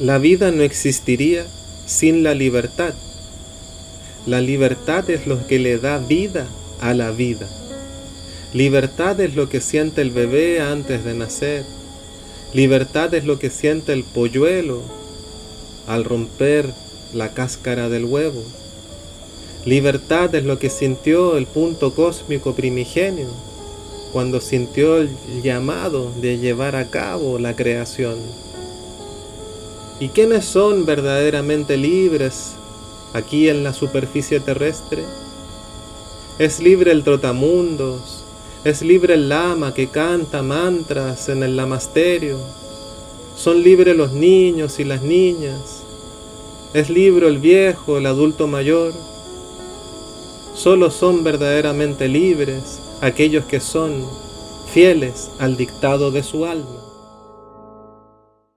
La vida no existiría sin la libertad. La libertad es lo que le da vida a la vida. Libertad es lo que siente el bebé antes de nacer. Libertad es lo que siente el polluelo al romper la cáscara del huevo. Libertad es lo que sintió el punto cósmico primigenio cuando sintió el llamado de llevar a cabo la creación. ¿Y quiénes son verdaderamente libres aquí en la superficie terrestre? Es libre el trotamundos, es libre el lama que canta mantras en el lamasterio, son libres los niños y las niñas, es libre el viejo, el adulto mayor. Solo son verdaderamente libres aquellos que son fieles al dictado de su alma.